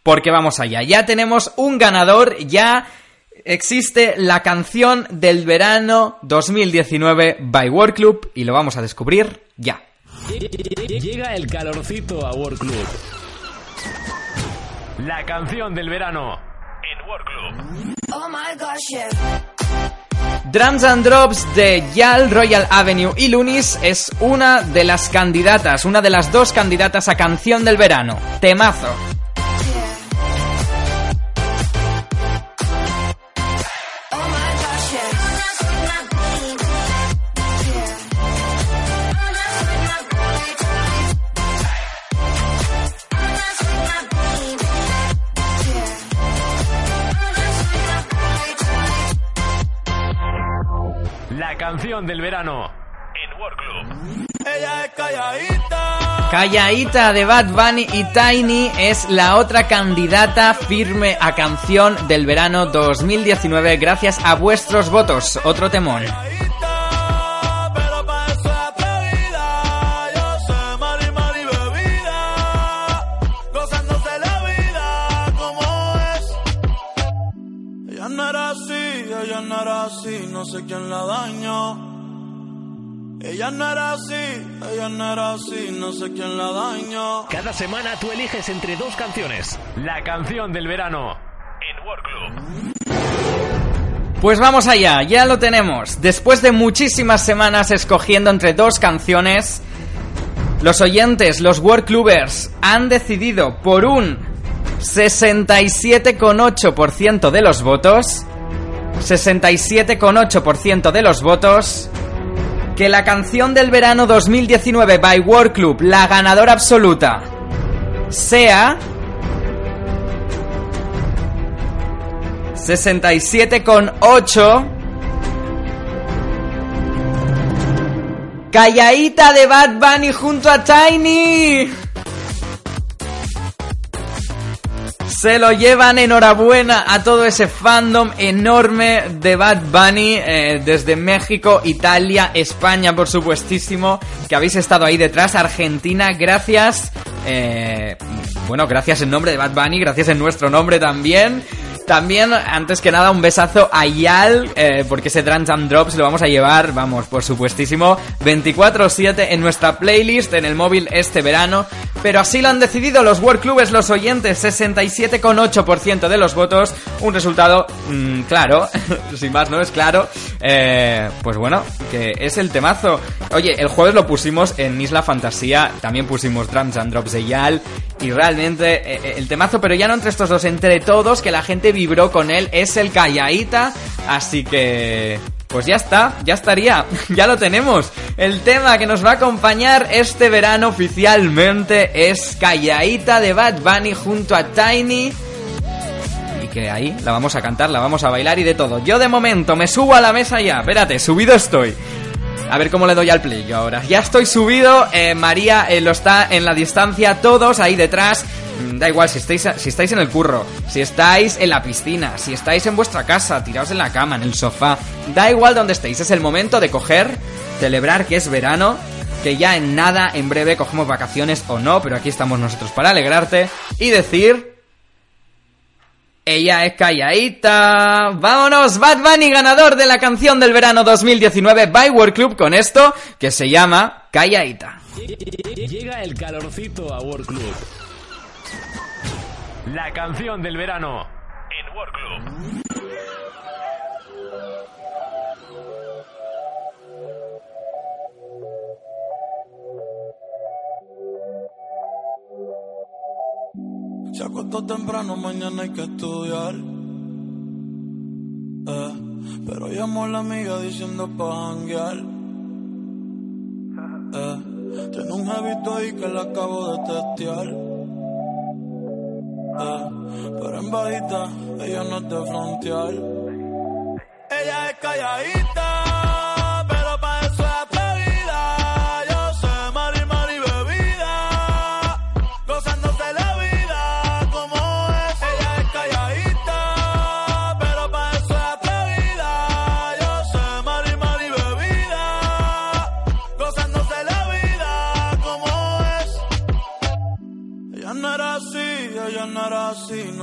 porque vamos allá. Ya tenemos un ganador, ya existe la canción del verano 2019 by Work Club y lo vamos a descubrir ya. Llega el calorcito a World Club. La canción del verano en World Club. Oh my gosh, yeah. Drums and Drops de Yal, Royal Avenue y Lunis es una de las candidatas, una de las dos candidatas a canción del verano. Temazo. del verano. En World Ella es calladita. Calladita de Bad Bunny y Tiny es la otra candidata firme a canción del verano 2019 gracias a vuestros votos. Otro temón. no sé quién la dañó. Ella no era así, ella no era así. No sé quién la dañó. Cada semana tú eliges entre dos canciones. La canción del verano en World Club. Pues vamos allá, ya lo tenemos. Después de muchísimas semanas escogiendo entre dos canciones, los oyentes, los World Clubbers, han decidido por un 67,8% de los votos 67,8% de los votos, que la canción del verano 2019 by World Club, la ganadora absoluta, sea 67,8 Calladita de Bad Bunny junto a Tiny. Se lo llevan enhorabuena a todo ese fandom enorme de Bad Bunny eh, desde México, Italia, España, por supuestísimo, que habéis estado ahí detrás, Argentina, gracias. eh, bueno, gracias en nombre de Bad Bunny, gracias en nuestro nombre también. También, antes que nada, un besazo a Yal, eh, porque ese Trans and Drops lo vamos a llevar, vamos, por supuestísimo, 24-7 en nuestra playlist, en el móvil este verano. Pero así lo han decidido los World Clubes, los oyentes, 67,8% de los votos. Un resultado, mm, claro, sin más, ¿no? Es claro. Eh, pues bueno, que es el temazo. Oye, el jueves lo pusimos en Isla Fantasía, también pusimos Drums and Drops de Yal. Y realmente eh, el temazo, pero ya no entre estos dos, entre todos, que la gente vibró con él, es el Callaíta. Así que... Pues ya está, ya estaría, ya lo tenemos. El tema que nos va a acompañar este verano oficialmente es Callaíta de Bad Bunny junto a Tiny. Y que ahí la vamos a cantar, la vamos a bailar y de todo. Yo de momento me subo a la mesa ya, espérate, subido estoy. A ver cómo le doy al play yo ahora. Ya estoy subido, eh, María eh, lo está en la distancia, todos ahí detrás. Mm, Da igual, si estáis, si estáis en el curro, si estáis en la piscina, si estáis en vuestra casa, tirados en la cama, en el sofá, da igual donde estéis, es el momento de coger, celebrar que es verano, que ya en nada, en breve, cogemos vacaciones o no, pero aquí estamos nosotros para alegrarte y decir... Ella es calladita. Vámonos, Bad Bunny, ganador de la canción del verano 2019 by World Club con esto que se llama Calladita. Llega el calorcito a World Club. La canción del verano en World Club. Se acostó temprano, mañana hay que estudiar. Eh, pero llamó a la amiga diciendo pa' janguear. Eh, tiene un jevito ahí que la acabo de testear. Pero en bajita, ella no es de frontear. Ella es calladita,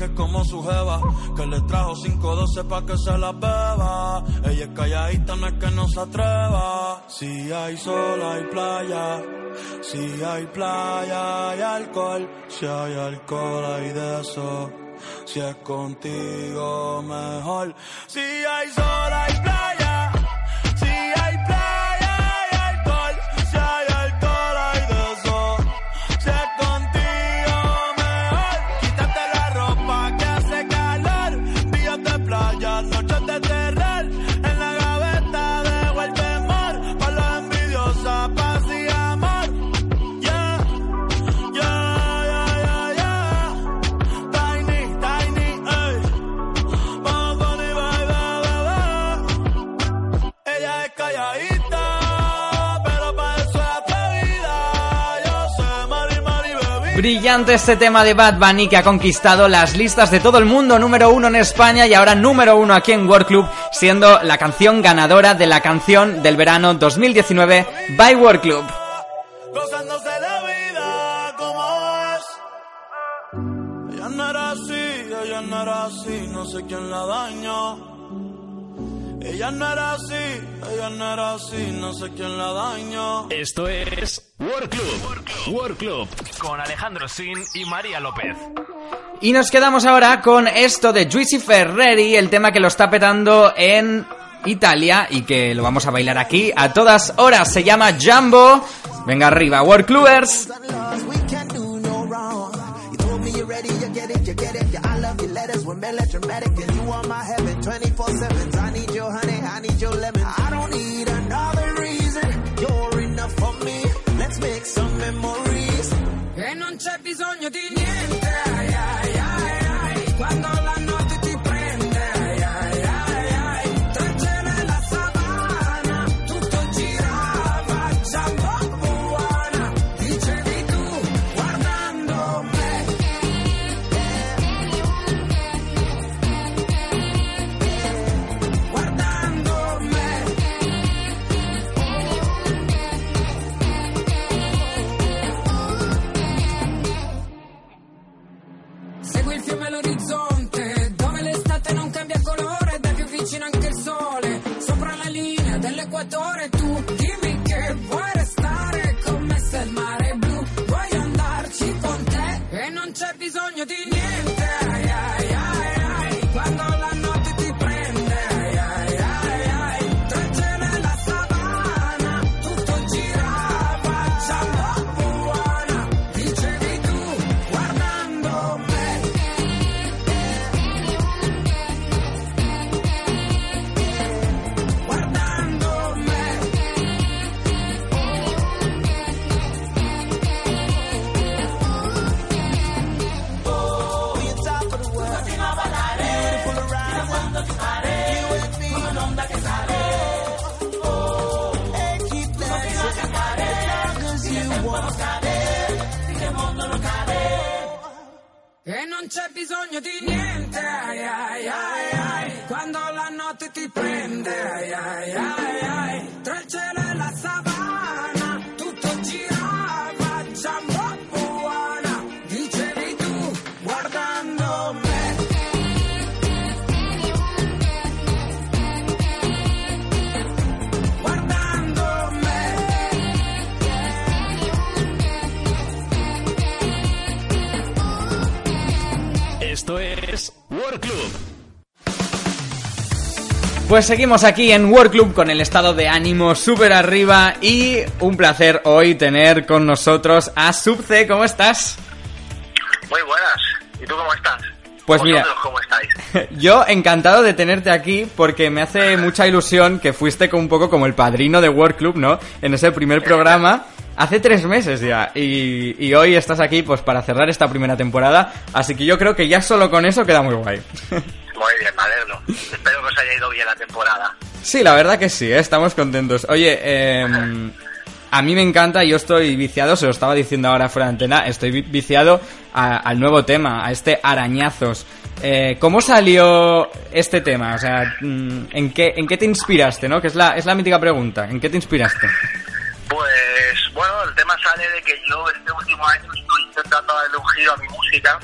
que es como su jeva, que le trajo 512 pa' que se la beba. Ella es calladita, no es que no se atreva. Si hay sol, hay playa. Si hay playa, hay alcohol. Si hay alcohol, hay de eso. Si es contigo, mejor. Si hay sol, hay playa. Brillante este tema de Bad Bunny que ha conquistado las listas de todo el mundo, número uno en España y ahora número uno aquí en World Club, siendo la canción ganadora de la canción del verano 2019 by World Club. Ella así, ella no era así, no sé quién la. Ella no era así, ella no era así, no sé quién la dañó. Esto es World Club. World Club. Con Alejandro Sin y María López. Y nos quedamos ahora con esto de Juicy Ferreri, el tema que lo está petando en Italia y que lo vamos a bailar aquí a todas horas. Se llama Jumbo. Venga arriba, World Clubbers. daughter. onda que sale, con la onda que sale. Oh, e keep that shit as long as you want. E non c'è bisogno di niente, ai ai ai ai, quando la notte ti prende, ai ai ai ai, tra il cielo e la savana. World Club. Pues seguimos aquí en World Club con el estado de ánimo súper arriba y un placer hoy tener con nosotros a Subce. ¿Cómo estás? Muy buenas. ¿Y tú cómo estás? Pues mira, ¿Vosotros ¿Cómo estáis? yo encantado de tenerte aquí porque me hace mucha ilusión que fuiste un poco como el padrino de World Club, ¿no? En ese primer programa. Hace tres meses ya y, y hoy estás aquí pues para cerrar esta primera temporada, así que yo creo que ya solo con eso queda muy guay. Muy bien, me alegro. Espero que os haya ido bien la temporada. Sí, la verdad que sí, ¿eh? estamos contentos. Oye, eh, a mí me encanta, yo estoy viciado, se lo estaba diciendo ahora fuera de antena, estoy vi- viciado a- al nuevo tema, a este Arañazos. Eh, ¿Cómo salió este tema? O sea, mm, ¿en qué, ¿en qué te inspiraste, no? Que es la, es la mítica pregunta, ¿en qué te inspiraste? Sale de que yo este último año estoy intentando darle un giro a mi música.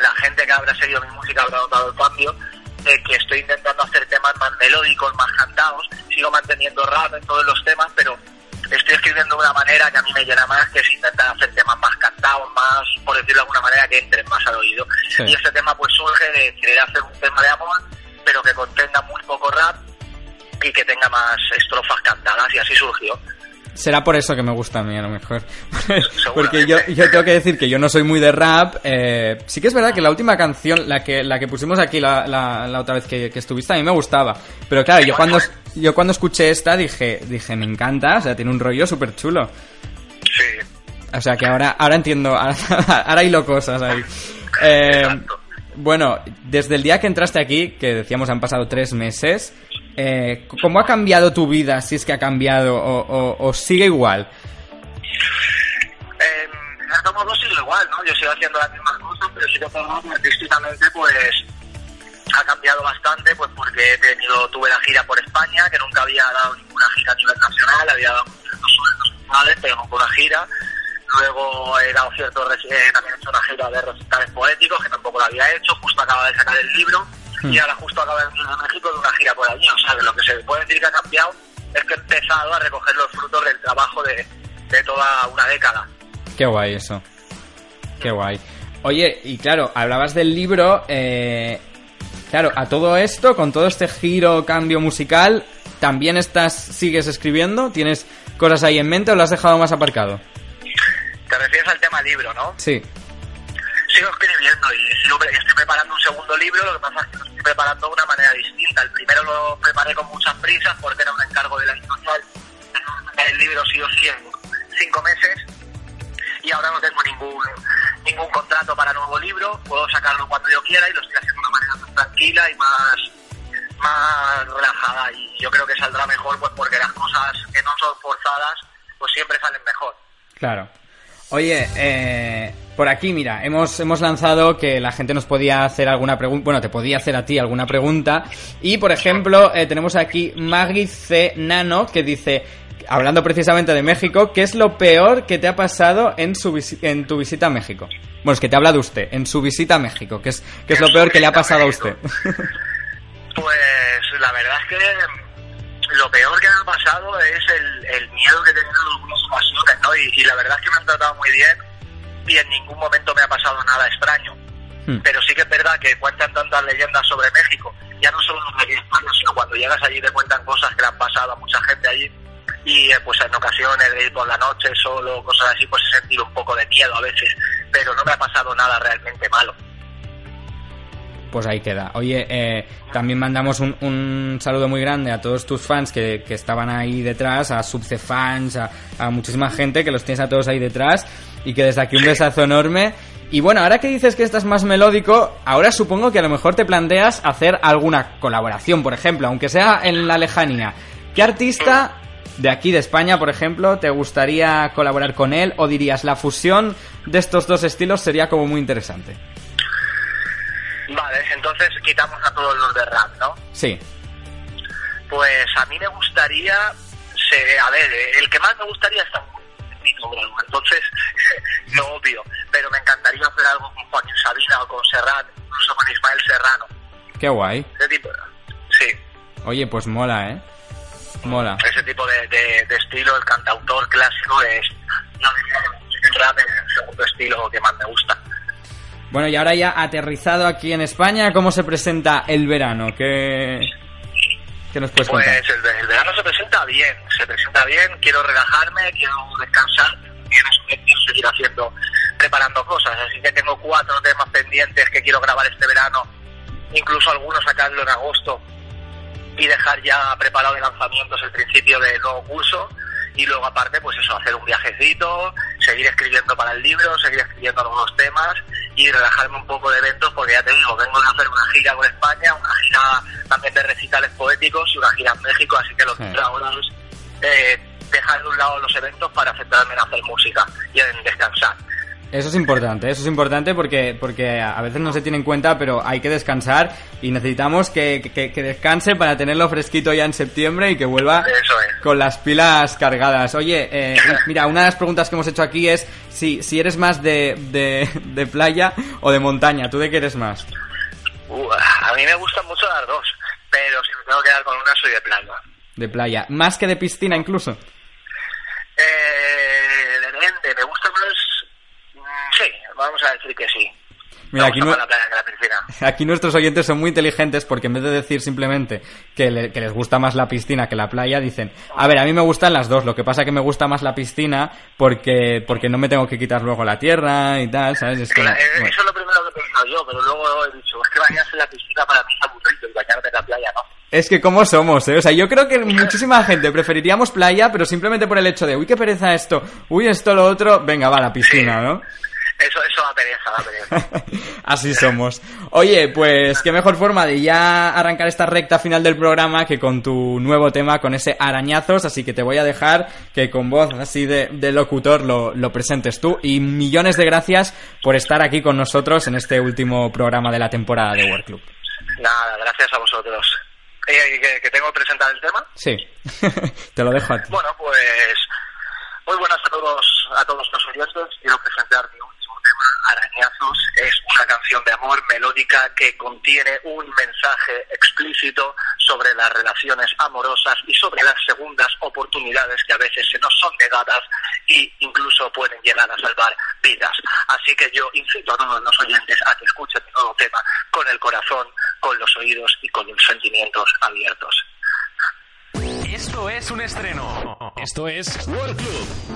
La gente que habrá seguido mi música habrá notado el cambio. De que estoy intentando hacer temas más melódicos, más cantados. Sigo manteniendo rap en todos los temas, pero estoy escribiendo de una manera que a mí me llena más, que es intentar hacer temas más cantados, más, por decirlo de alguna manera, que entren más al oído. Sí. Y este tema pues surge de querer hacer un tema de amor, pero que contenga muy poco rap y que tenga más estrofas cantadas, y así surgió. Será por eso que me gusta a mí, a lo mejor. Porque yo, yo tengo que decir que yo no soy muy de rap. eh, sí que es verdad que la última canción, la que, la que pusimos aquí la, la, la otra vez que, que estuviste, a mí me gustaba. Pero claro, yo cuando, yo cuando escuché esta dije, dije, me encanta, o sea, tiene un rollo súper chulo. Sí. O sea, que ahora, ahora entiendo, ahora, ahora hilo cosas ahí. Eh, bueno, desde el día que entraste aquí, que decíamos han pasado tres meses, eh, ¿cómo ha cambiado tu vida, si es que ha cambiado, o, sigue igual? En cierto modo luego sigo igual, ¿no? Yo sigo haciendo las mismas cosas, pero sí que artísticamente, pues, ha cambiado bastante, pues porque he tenido, tuve la gira por España, que nunca había dado ninguna gira a nivel nacional, había dado ciertos sueldos nacionales, pero no una gira. Luego he dado ciertos, eh, también he hecho una gira de recitales poéticos, que tampoco lo había hecho, justo acaba de sacar el libro, y ahora justo acaba de venir a México de una gira por allí. O sea, que lo que se puede decir que ha cambiado es que he empezado a recoger los frutos del trabajo de, de toda una década. Qué guay eso. Qué guay. Oye, y claro, hablabas del libro. eh, claro, a todo esto, con todo este giro, cambio musical, ¿también estás, sigues escribiendo? ¿Tienes cosas ahí en mente o lo has dejado más aparcado? Te refieres al tema libro, ¿no? Sí. Sigo escribiendo y sigo estoy preparando un segundo libro, lo que pasa es que lo estoy preparando de una manera distinta. El primero lo preparé con muchas prisas porque era un encargo de la editorial. El libro sí o sí cinco meses y ahora no tengo ningún ningún contrato para nuevo libro, puedo sacarlo cuando yo quiera y lo estoy haciendo de una manera más tranquila y más más relajada y yo creo que saldrá mejor pues porque las cosas que no son forzadas pues siempre salen mejor. Claro. Oye, eh, por aquí, mira, hemos, hemos lanzado que la gente nos podía hacer alguna pregunta, bueno, te podía hacer a ti alguna pregunta. Y, por ejemplo, eh, tenemos aquí Maggie C. Nano que dice, hablando precisamente de México, ¿qué es lo peor que te ha pasado en, su en tu visita a México? Bueno, es que te habla de usted, en su visita a México, ¿qué es, qué es lo peor que le ha pasado a usted? Pues la verdad es que lo peor que me ha pasado es el, el miedo que he tenido en algunas ocasiones, ¿no? Y, y la verdad es que me han tratado muy bien y en ningún momento me ha pasado nada extraño. Hmm. Pero sí que es verdad que cuentan tantas leyendas sobre México, ya no solo los de España, sino cuando llegas allí te cuentan cosas que le han pasado a mucha gente allí. Y eh, pues en ocasiones de ir por la noche solo, cosas así, pues he sentido un poco de miedo a veces. Pero no me ha pasado nada realmente malo. Pues ahí queda. Oye, eh, también mandamos un, un saludo muy grande a todos tus fans que, que estaban ahí detrás, a Subce fans, a, a muchísima gente que los tienes a todos ahí detrás y que desde aquí un besazo enorme. Y bueno, ahora que dices que estás más melódico, ahora supongo que a lo mejor te planteas hacer alguna colaboración, por ejemplo, aunque sea en la lejanía. ¿Qué artista de aquí de España, por ejemplo, te gustaría colaborar con él o dirías la fusión de estos dos estilos sería como muy interesante? Vale, entonces quitamos a todos los de rap, ¿no? Sí. Pues a mí me gustaría, se- a ver, eh, el que más me gustaría programa, entonces lo obvio, pero me encantaría hacer algo con Joaquín Sabina o con Serrat, incluso con Ismael Serrano, Qué guay. ese tipo, sí, Oye, pues mola, ¿eh? Mola. ese tipo de, de- de estilo, el cantautor clásico es, no el rap es el segundo estilo que más me gusta. Bueno, y ahora ya aterrizado aquí en España, ¿cómo se presenta el verano? ¿Qué, qué nos puedes Pues contar? el, el verano se presenta bien, se presenta bien, quiero relajarme, quiero descansar, es un quiero seguir haciendo, preparando cosas, así que tengo cuatro temas pendientes que quiero grabar este verano, incluso algunos sacarlo en agosto y dejar ya preparado de lanzamientos el principio del nuevo curso. Y luego aparte pues eso, hacer un viajecito, seguir escribiendo para el libro, seguir escribiendo algunos temas y relajarme un poco de eventos porque ya te digo, vengo de hacer una gira por España, una gira también de recitales poéticos y una gira en México, así que lo que Sí. es eh, dejar de un lado los eventos para centrarme en hacer música y en descansar. Eso es importante, eso es importante porque, porque a veces no se tiene en cuenta, pero hay que descansar y necesitamos que, que- que descanse para tenerlo fresquito ya en septiembre y que vuelva es. con las pilas cargadas. Oye, eh, mira, una de las preguntas que hemos hecho aquí es si, si eres más de, de, de playa o de montaña. ¿Tú de qué eres más? Uh, a mí me gustan mucho las dos, pero si me tengo que quedar con una soy de playa. De playa. Más que de piscina incluso. Eh, depende, me gusta más... mm, Sí, vamos a decir que sí. Mira, aquí no- que. Aquí nuestros oyentes son muy inteligentes porque en vez de decir simplemente que, le- que les gusta más la piscina que la playa, dicen, a ver, a mí me gustan las dos, lo que pasa que me gusta más la piscina porque, porque no me tengo que quitar luego la tierra y tal, ¿sabes? Es bueno. Eso es lo primero que he pensado yo, pero luego he dicho, es que bañarse en la piscina para mí es aburrido y bañarme en la playa no. Es que cómo somos, ¿eh? O sea, yo creo que muchísima gente preferiríamos playa, pero simplemente por el hecho de, uy, qué pereza esto, uy, esto, lo otro, venga, va, a la piscina, ¿no? Eso, eso da pereza. cadáveres. Así somos. Oye, pues qué mejor forma de ya arrancar esta recta final del programa que con tu nuevo tema, con ese arañazos, así que te voy a dejar que con voz así de, de locutor lo, lo presentes tú y millones de gracias por estar aquí con nosotros en este último programa de la temporada de World Club. Nada, gracias a vosotros. Eh, ¿que, que tengo que presentar el tema? Sí, te lo dejo a ti. Bueno, pues muy buenas a todos, a todos los oyentes. Quiero presentar mi Arañazos. Es una canción de amor melódica que contiene un mensaje explícito sobre las relaciones amorosas y sobre las segundas oportunidades que a veces se nos son negadas y incluso pueden llegar a salvar vidas. Así que yo incito a todos los oyentes a que escuchen mi nuevo tema con el corazón, con los oídos y con los sentimientos abiertos. Esto es un estreno. Esto es World Club.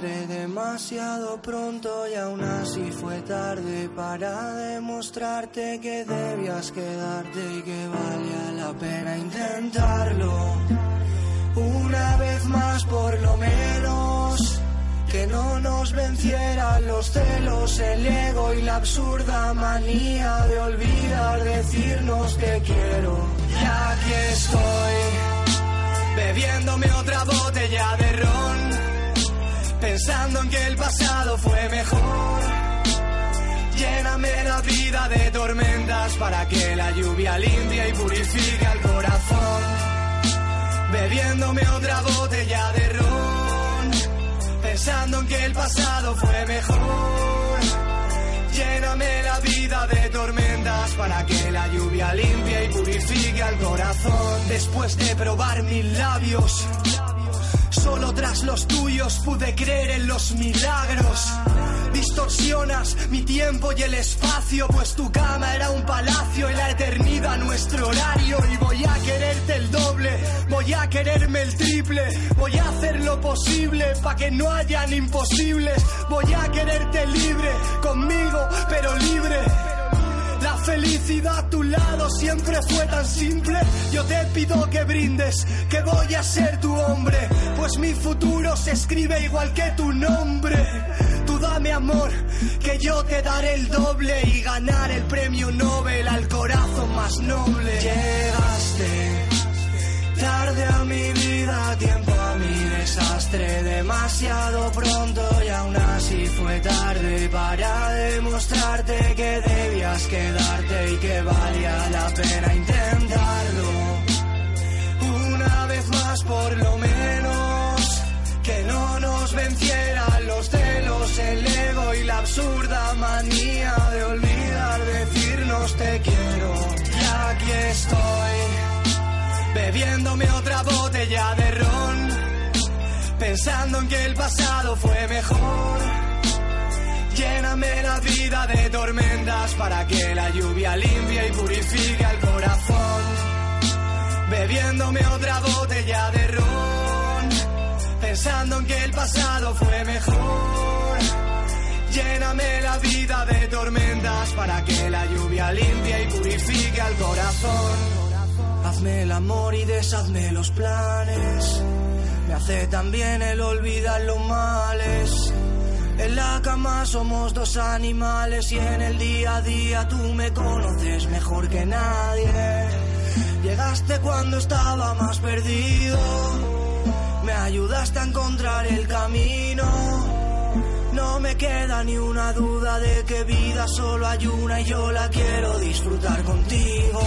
Desastre, demasiado pronto y aún así fue tarde para demostrarte que debías quedarte y que valía la pena intentarlo. Una vez más por lo menos. Que no nos vencieran los celos, el ego y la absurda manía de olvidar decirnos que quiero. Y aquí estoy, bebiéndome otra botella de ron, pensando en que el pasado fue mejor. Lléname la vida de tormentas para que la lluvia limpie y purifique el corazón. Bebiéndome otra botella de ron pensando en que el pasado fue mejor. Lléname la vida de tormentas para que la lluvia limpie y purifique al corazón. Después de probar mil labios, solo tras los tuyos pude creer en los milagros. Distorsionas mi tiempo y el espacio, pues tu cama era un palacio y la eternidad nuestro horario. Y voy a quererte el doble, voy a quererme el triple, voy a hacer lo posible para que no hayan imposibles. Voy a quererte libre, conmigo, pero libre. Felicidad a tu lado siempre fue tan simple. Yo te pido que brindes, que voy a ser tu hombre. Pues mi futuro se escribe igual que tu nombre. Tú dame amor, que yo te daré el doble y ganar el premio Nobel al corazón más noble. Llegaste tarde a mi vida, tiempo a mi desastre, demasiado pronto y aún así fue tarde para demostrarte que debías quedarte y que valía la pena intentarlo. Una vez más por lo menos, que no nos vencieran los celos, el ego y la absurda manía bebiéndome otra botella de ron, pensando en que el pasado fue mejor. Lléname la vida de tormentas para que la lluvia limpie y purifique el corazón. Bebiéndome otra botella de ron, pensando en que el pasado fue mejor. Lléname la vida de tormentas para que la lluvia limpie y purifique el corazón. Hazme el amor y deshazme los planes. Me hace también el olvidar los males. En la cama somos dos animales y en el día a día tú me conoces mejor que nadie. Llegaste cuando estaba más perdido. Me ayudaste a encontrar el camino. No me queda ni una duda de que vida solo hay una y yo la quiero disfrutar contigo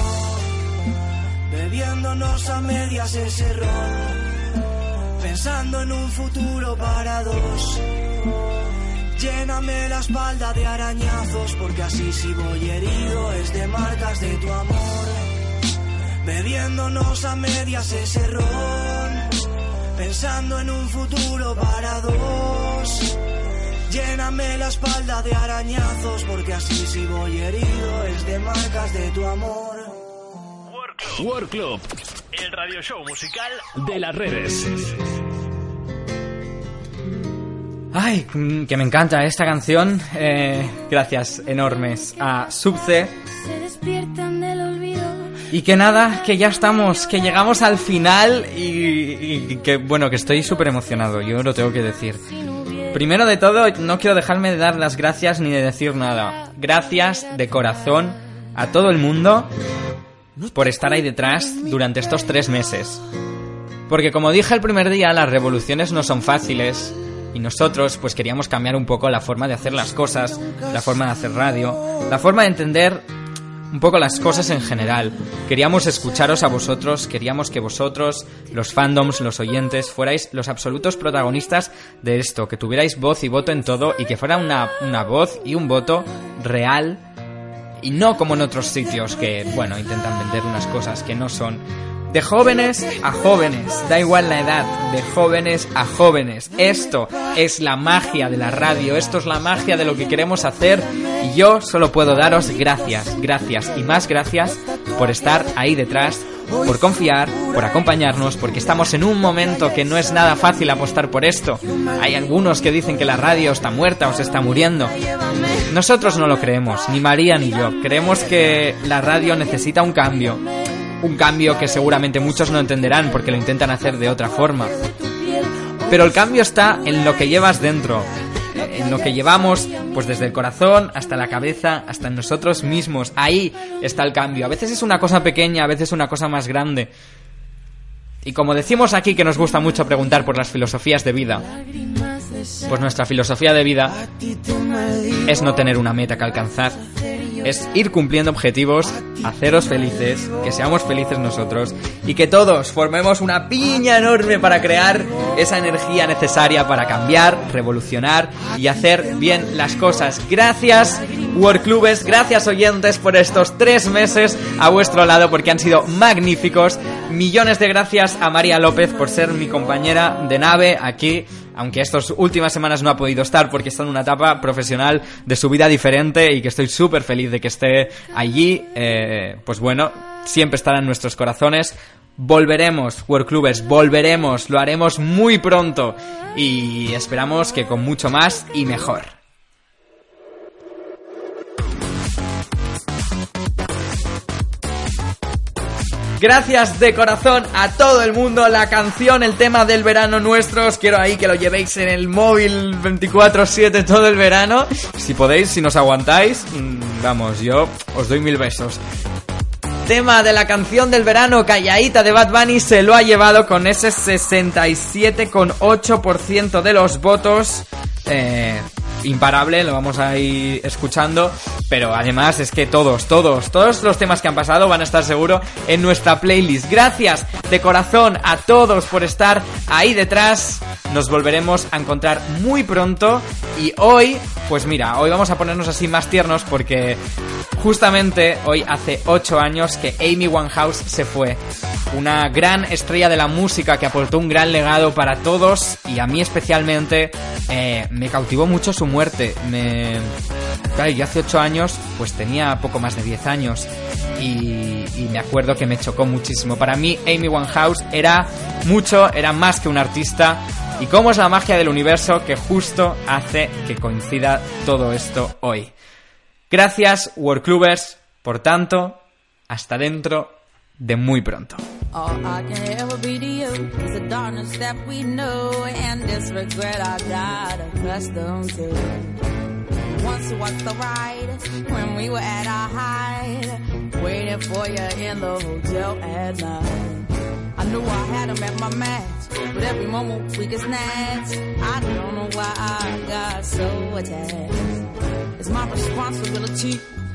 bebiéndonos a medias ese ron, pensando en un futuro para dos. Lléname la espalda de arañazos, porque así si voy herido es de marcas de tu amor. Bebiéndonos a medias ese ron, pensando en un futuro para dos. Lléname la espalda de arañazos, porque así si voy herido es de marcas de tu amor. World Club, el radio show musical de las redes. Ay, mm, que me encanta esta canción. Eh, gracias enormes a Subce. Y que nada, que ya estamos, que llegamos al final y, y que bueno, que estoy súper emocionado, yo lo tengo que decir. Primero de todo, no quiero dejarme de dar las gracias ni de decir nada. Gracias de corazón a todo el mundo por estar ahí detrás durante estos tres meses. Porque como dije el primer día, las revoluciones no son fáciles y nosotros pues queríamos cambiar un poco la forma de hacer las cosas, la forma de hacer radio, la forma de entender un poco las cosas en general. Queríamos escucharos a vosotros, queríamos que vosotros, los fandoms, los oyentes, fuerais los absolutos protagonistas de esto, que tuvierais voz y voto en todo y que fuera una, una voz y un voto real y no como en otros sitios que, bueno, intentan vender unas cosas que no son. De jóvenes a jóvenes, da igual la edad, de jóvenes a jóvenes. Esto es la magia de la radio, esto es la magia de lo que queremos hacer y yo solo puedo daros gracias, gracias y más gracias por estar ahí detrás, por confiar, por acompañarnos, porque estamos en un momento que no es nada fácil apostar por esto. Hay algunos que dicen que la radio está muerta o se está muriendo. Nosotros no lo creemos, ni María ni yo. Creemos que la radio necesita un cambio. Un cambio que seguramente muchos no entenderán porque lo intentan hacer de otra forma. Pero el cambio está en lo que llevas dentro, en lo que llevamos, pues desde el corazón hasta la cabeza, hasta en nosotros mismos. Ahí está el cambio. A veces es una cosa pequeña, a veces una cosa más grande. Y como decimos aquí que nos gusta mucho preguntar por las filosofías de vida, pues nuestra filosofía de vida es no tener una meta que alcanzar, es ir cumpliendo objetivos, haceros felices, que seamos felices nosotros y que todos formemos una piña enorme para crear esa energía necesaria para cambiar, revolucionar y hacer bien las cosas. Gracias, Workclubes, gracias oyentes por estos tres meses a vuestro lado porque han sido magníficos. Millones de gracias a María López por ser mi compañera de nave aquí aunque estas últimas semanas no ha podido estar porque está en una etapa profesional de su vida diferente y que estoy súper feliz de que esté allí, eh, pues bueno, siempre estará en nuestros corazones. Volveremos, Workclubers, volveremos, lo haremos muy pronto y esperamos que con mucho más y mejor. Gracias de corazón a todo el mundo. La canción, el tema del verano nuestro. Os quiero ahí que lo llevéis en el móvil 24-7 todo el verano. Si podéis, si nos aguantáis, mm, vamos, yo os doy mil besos. Tema de la canción del verano, Calladita de Bad Bunny, se lo ha llevado con ese 67,8% de los votos. Eh, imparable, lo vamos a ir escuchando. Pero además es que todos, todos, todos los temas que han pasado van a estar seguro en nuestra playlist. Gracias de corazón a todos por estar ahí detrás. Nos volveremos a encontrar muy pronto. Y hoy, pues mira, hoy vamos a ponernos así más tiernos porque justamente hoy hace 8 años que Amy Winehouse se fue. Una gran estrella de la música que aportó un gran legado para todos y a mí especialmente eh, me cautivó mucho su muerte. Me... Claro, yo hace 8 años pues tenía poco más de 10 años y, me acuerdo que me chocó muchísimo. Para mí Amy Winehouse era mucho, era más que un artista y cómo es la magia del universo que justo hace que coincida todo esto hoy. Gracias, Workclubers, por tanto, hasta dentro de muy pronto. All I can ever be to you is the darkness that we know and this regret I got accustomed to. Once it was the ride when we were at our height, waiting for you in the hotel at night. I knew I had him at my match, but every moment we get snatched. I don't know why I got so attached. It's my responsibility.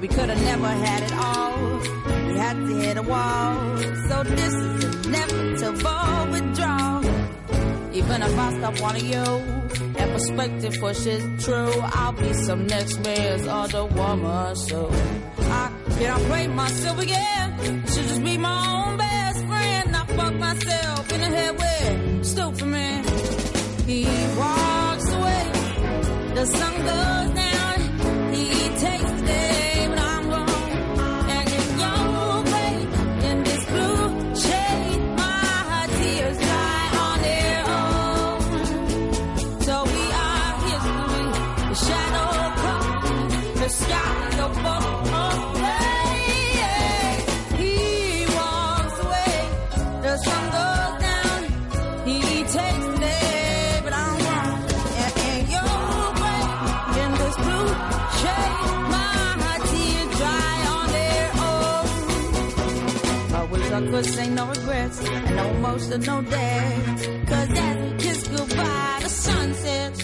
We could have never had it all. We had to hit a wall. So this is inevitable withdrawal. And if I stop wanting you and perspective for shit true, I'll be some next man's other woman. So I can't play myself again. Should just be my own best friend. I fuck myself in the head with stupid man. He walks away. The sun goes down. Could say no regrets and no emotional days. Cause as we kiss goodbye, the sun sets.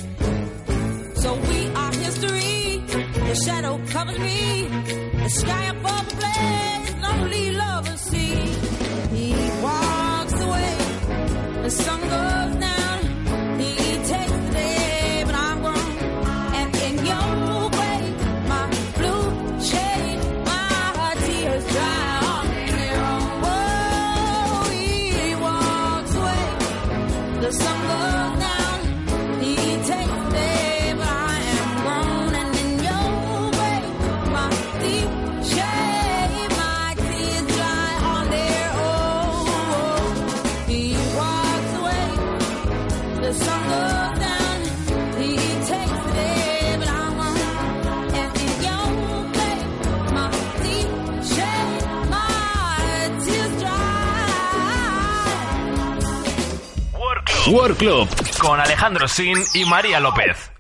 So we are history. The shadow covers me. The sky above the blaze, lonely lovers see. He walks away. The sun goes The sun World Club con Alejandro Sin y María López.